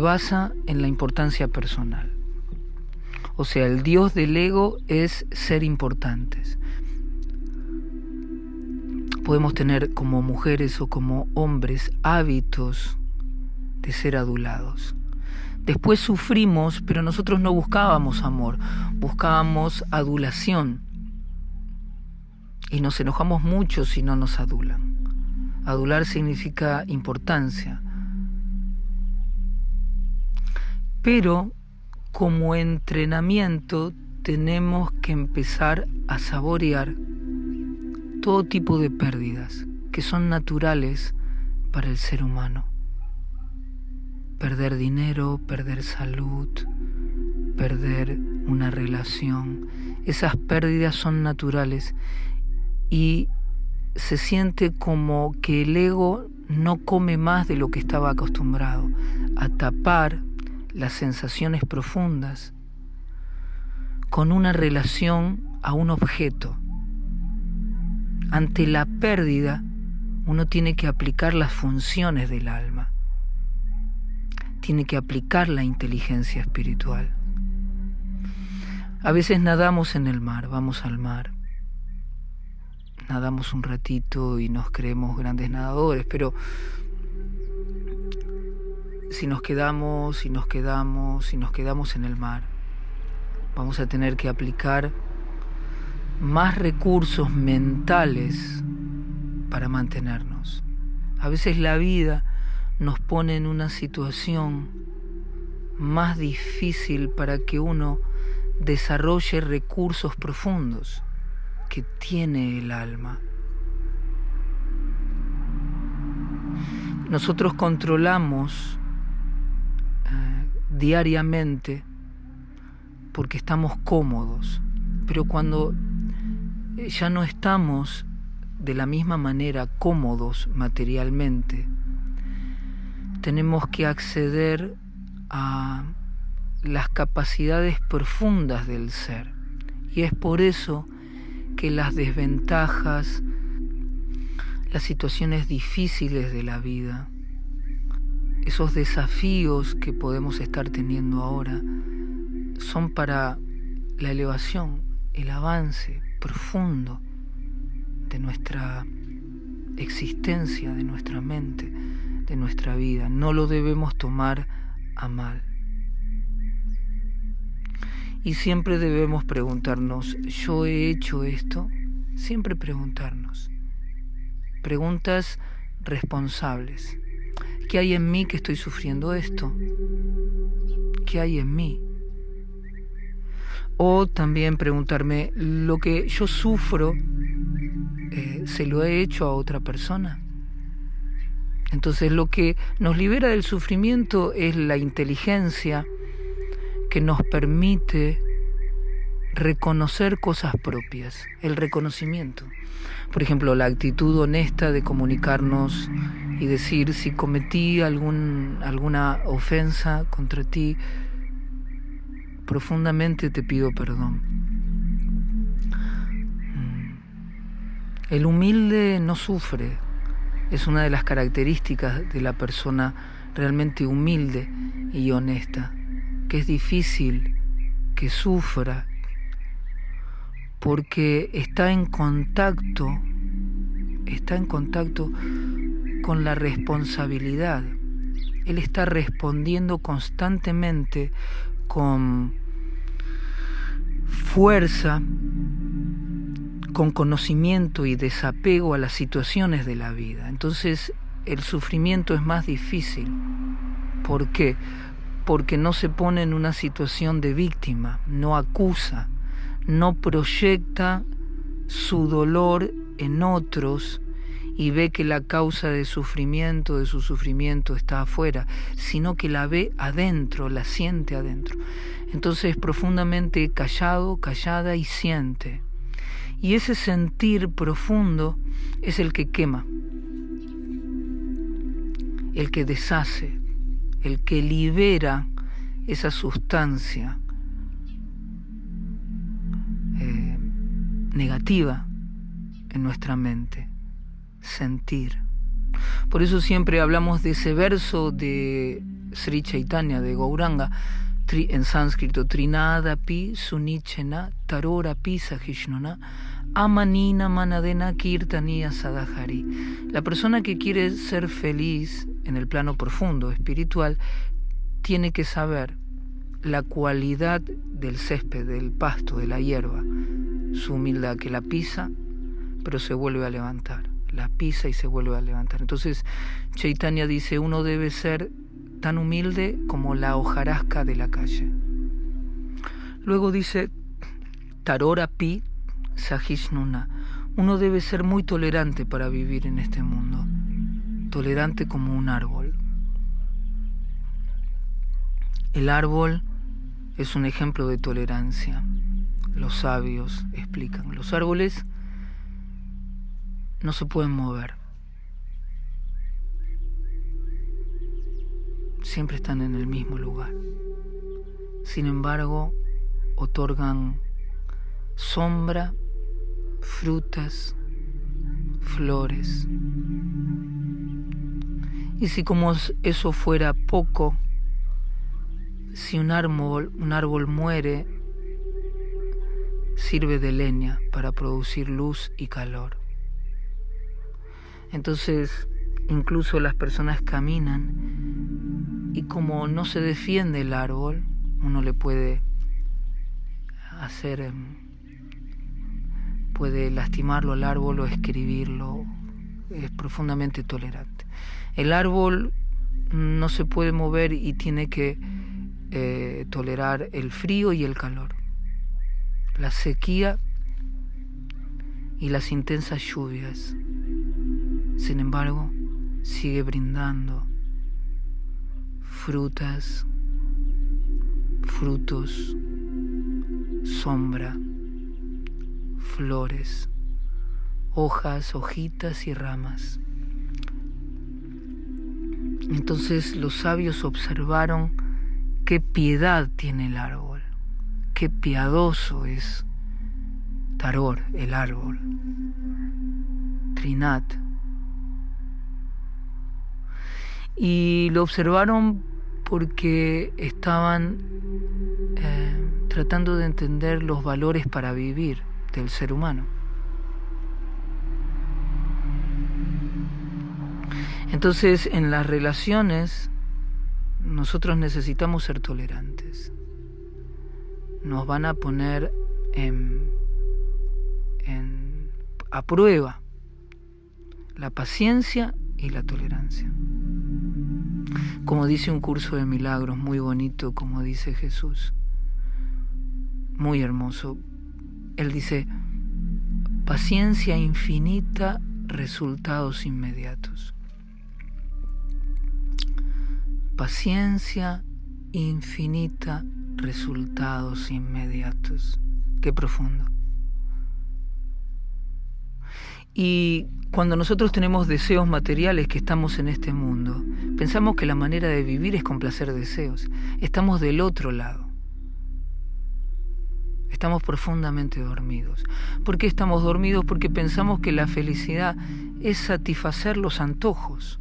Basa en la importancia personal. O sea, el Dios del ego es ser importantes. Podemos tener como mujeres o como hombres hábitos de ser adulados. Después sufrimos, pero nosotros no buscábamos amor, buscábamos adulación. Y nos enojamos mucho si no nos adulan. Adular significa importancia. Pero como entrenamiento tenemos que empezar a saborear todo tipo de pérdidas que son naturales para el ser humano. Perder dinero, perder salud, perder una relación. Esas pérdidas son naturales y se siente como que el ego no come más de lo que estaba acostumbrado a tapar las sensaciones profundas con una relación a un objeto. Ante la pérdida, uno tiene que aplicar las funciones del alma, tiene que aplicar la inteligencia espiritual. A veces nadamos en el mar, vamos al mar, nadamos un ratito y nos creemos grandes nadadores, pero si nos quedamos, si nos quedamos, si nos quedamos en el mar, vamos a tener que aplicar más recursos mentales para mantenernos. A veces la vida nos pone en una situación más difícil para que uno desarrolle recursos profundos que tiene el alma. Nosotros controlamos diariamente porque estamos cómodos, pero cuando ya no estamos de la misma manera cómodos materialmente, tenemos que acceder a las capacidades profundas del ser. Y es por eso que las desventajas, las situaciones difíciles de la vida, esos desafíos que podemos estar teniendo ahora son para la elevación, el avance profundo de nuestra existencia, de nuestra mente, de nuestra vida. No lo debemos tomar a mal. Y siempre debemos preguntarnos, ¿yo he hecho esto? Siempre preguntarnos. Preguntas responsables. ¿Qué hay en mí que estoy sufriendo esto? ¿Qué hay en mí? O también preguntarme, ¿lo que yo sufro eh, se lo he hecho a otra persona? Entonces lo que nos libera del sufrimiento es la inteligencia que nos permite reconocer cosas propias, el reconocimiento. Por ejemplo, la actitud honesta de comunicarnos y decir si cometí algún, alguna ofensa contra ti, profundamente te pido perdón. Mm. El humilde no sufre, es una de las características de la persona realmente humilde y honesta, que es difícil que sufra porque está en contacto, está en contacto con la responsabilidad. Él está respondiendo constantemente con fuerza, con conocimiento y desapego a las situaciones de la vida. Entonces el sufrimiento es más difícil. ¿Por qué? Porque no se pone en una situación de víctima, no acusa, no proyecta su dolor en otros y ve que la causa de sufrimiento, de su sufrimiento está afuera, sino que la ve adentro, la siente adentro. Entonces profundamente callado, callada y siente. Y ese sentir profundo es el que quema, el que deshace, el que libera esa sustancia negativa en nuestra mente sentir. Por eso siempre hablamos de ese verso de Sri Chaitanya, de Gauranga, en sánscrito, Trinada pi sunichena tarora pi sahishnuna amanina manadena kirtaniya sadahari. La persona que quiere ser feliz en el plano profundo, espiritual, tiene que saber la cualidad del césped, del pasto, de la hierba, su humildad, que la pisa, pero se vuelve a levantar, la pisa y se vuelve a levantar. Entonces, Chaitanya dice, uno debe ser tan humilde como la hojarasca de la calle. Luego dice, Tarora Pi Sahishnuna, uno debe ser muy tolerante para vivir en este mundo, tolerante como un árbol. El árbol es un ejemplo de tolerancia. Los sabios explican, los árboles no se pueden mover. Siempre están en el mismo lugar. Sin embargo, otorgan sombra, frutas, flores. Y si como eso fuera poco, si un árbol, un árbol muere, sirve de leña para producir luz y calor. Entonces, incluso las personas caminan y como no se defiende el árbol, uno le puede hacer, em, puede lastimarlo al árbol o escribirlo, es profundamente tolerante. El árbol no se puede mover y tiene que eh, tolerar el frío y el calor, la sequía y las intensas lluvias. Sin embargo, sigue brindando frutas, frutos, sombra, flores, hojas, hojitas y ramas. Entonces los sabios observaron qué piedad tiene el árbol, qué piadoso es Taror, el árbol, Trinat. Y lo observaron porque estaban eh, tratando de entender los valores para vivir del ser humano. Entonces, en las relaciones nosotros necesitamos ser tolerantes. Nos van a poner en, a prueba la paciencia y la tolerancia. Como dice un curso de milagros muy bonito, como dice Jesús, muy hermoso. Él dice, paciencia infinita, resultados inmediatos paciencia infinita, resultados inmediatos. Qué profundo. Y cuando nosotros tenemos deseos materiales que estamos en este mundo, pensamos que la manera de vivir es complacer deseos. Estamos del otro lado. Estamos profundamente dormidos. ¿Por qué estamos dormidos? Porque pensamos que la felicidad es satisfacer los antojos.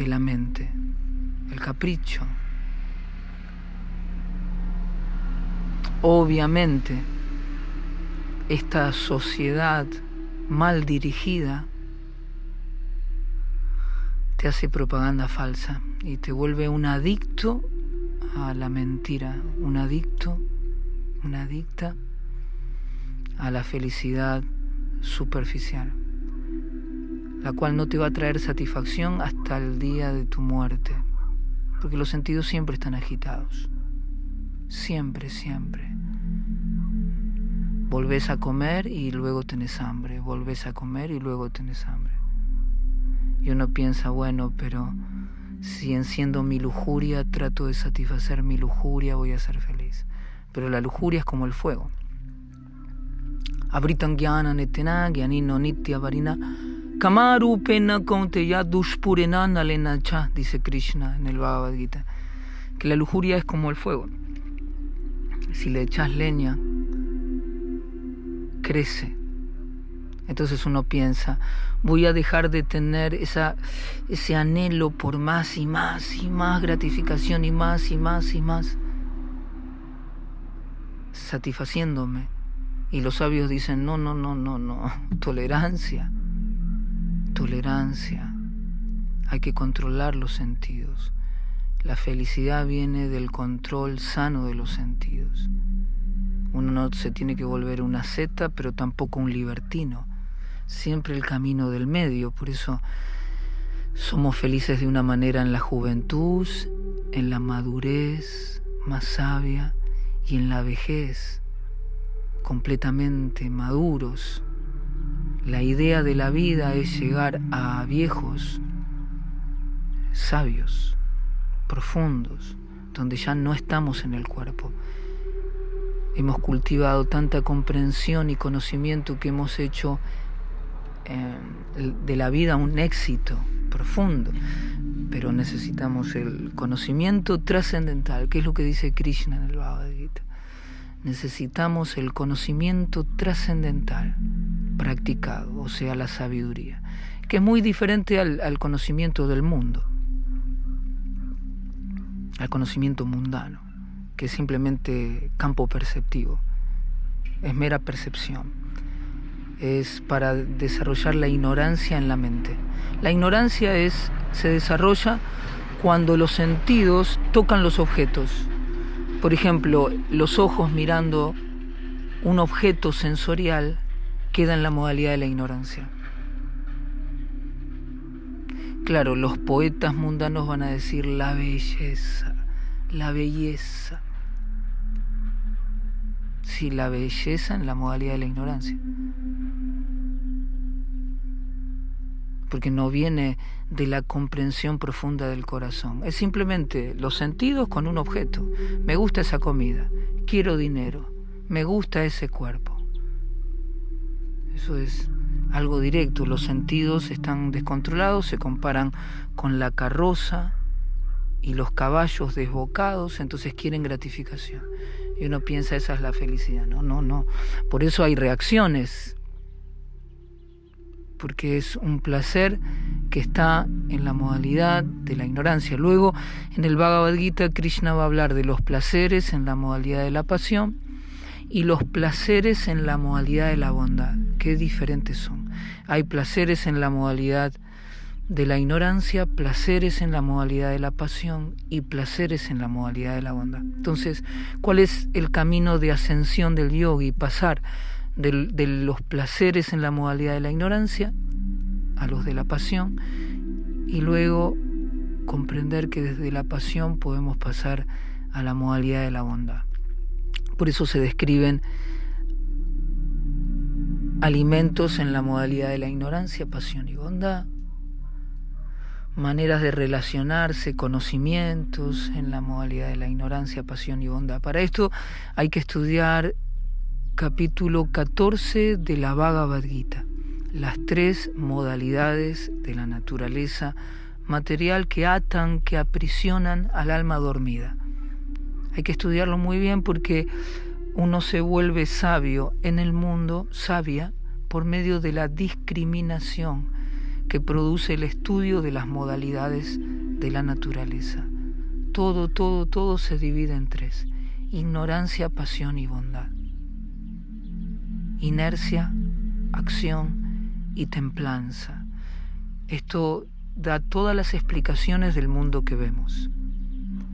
De la mente, el capricho. Obviamente, esta sociedad mal dirigida te hace propaganda falsa y te vuelve un adicto a la mentira, un adicto, una adicta a la felicidad superficial la cual no te va a traer satisfacción hasta el día de tu muerte, porque los sentidos siempre están agitados, siempre, siempre. Volvés a comer y luego tenés hambre, volvés a comer y luego tenés hambre. Y uno piensa, bueno, pero si enciendo mi lujuria, trato de satisfacer mi lujuria, voy a ser feliz. Pero la lujuria es como el fuego. Abritan gyana netena, nitya varina Kamaru pena ya dushpurena cha, dice Krishna en el Bhagavad Gita, que la lujuria es como el fuego. Si le echas leña, crece. Entonces uno piensa, voy a dejar de tener esa, ese anhelo por más y más y más gratificación y más y más y más, satisfaciéndome. Y los sabios dicen, no, no, no, no, no, tolerancia, tolerancia. Hay que controlar los sentidos. La felicidad viene del control sano de los sentidos. Uno no se tiene que volver una zeta, pero tampoco un libertino. Siempre el camino del medio. Por eso somos felices de una manera en la juventud, en la madurez más sabia y en la vejez, completamente maduros. La idea de la vida es llegar a viejos sabios, profundos, donde ya no estamos en el cuerpo. Hemos cultivado tanta comprensión y conocimiento que hemos hecho eh, de la vida un éxito profundo, pero necesitamos el conocimiento trascendental, que es lo que dice Krishna en el Bhagavad Gita. Necesitamos el conocimiento trascendental practicado, o sea, la sabiduría, que es muy diferente al conocimiento del mundo al conocimiento mundano, que es simplemente campo perceptivo, es mera percepción, es para desarrollar la ignorancia en la mente. La ignorancia es, se desarrolla cuando los sentidos tocan los objetos. Por ejemplo, los ojos mirando un objeto sensorial queda en la modalidad de la ignorancia. Claro, los poetas mundanos van a decir la belleza, la belleza. Sí, la belleza en la modalidad de la ignorancia. Porque no viene de la comprensión profunda del corazón. Es simplemente los sentidos con un objeto. Me gusta esa comida, quiero dinero, me gusta ese cuerpo. Eso es algo directo, los sentidos están descontrolados, se comparan con la carroza y los caballos desbocados, entonces quieren gratificación. Y uno piensa esa es la felicidad. No, no, no. Por eso hay reacciones, porque es un placer que está en la modalidad de la ignorancia. Luego, en el Bhagavad Gita, Krishna va a hablar de los placeres en la modalidad de la pasión y los placeres en la modalidad de la bondad. Qué diferentes son. Hay placeres en la modalidad de la ignorancia, placeres en la modalidad de la pasión y placeres en la modalidad de la bondad. Entonces, ¿cuál es el camino de ascensión del yogi? Pasar de, los placeres en la modalidad de la ignorancia a los de la pasión y luego comprender que desde la pasión podemos pasar a la modalidad de la bondad. Por eso se describen alimentos en la modalidad de la ignorancia, pasión y bondad, maneras de relacionarse, conocimientos en la modalidad de la ignorancia, pasión y bondad. Para esto hay que estudiar capítulo 14 de la Bhagavad Gita, las tres modalidades de la naturaleza material que atan, que aprisionan al alma dormida. Hay que estudiarlo muy bien porque uno se vuelve sabio en el mundo, sabia, por medio de la discriminación que produce el estudio de las modalidades de la naturaleza. Todo, todo, todo se divide en tres. Ignorancia, pasión y bondad. Inercia, acción y templanza. Esto da todas las explicaciones del mundo que vemos.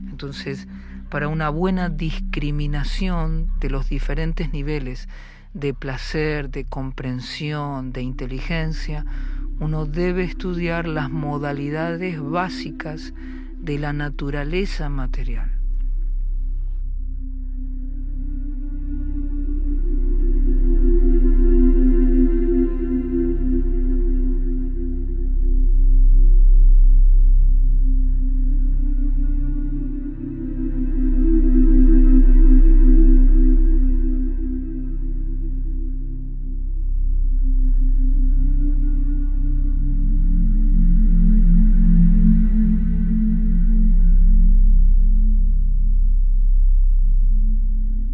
Entonces, para una buena discriminación de los diferentes niveles de placer, de comprensión, de inteligencia, uno debe estudiar las modalidades básicas de la naturaleza material.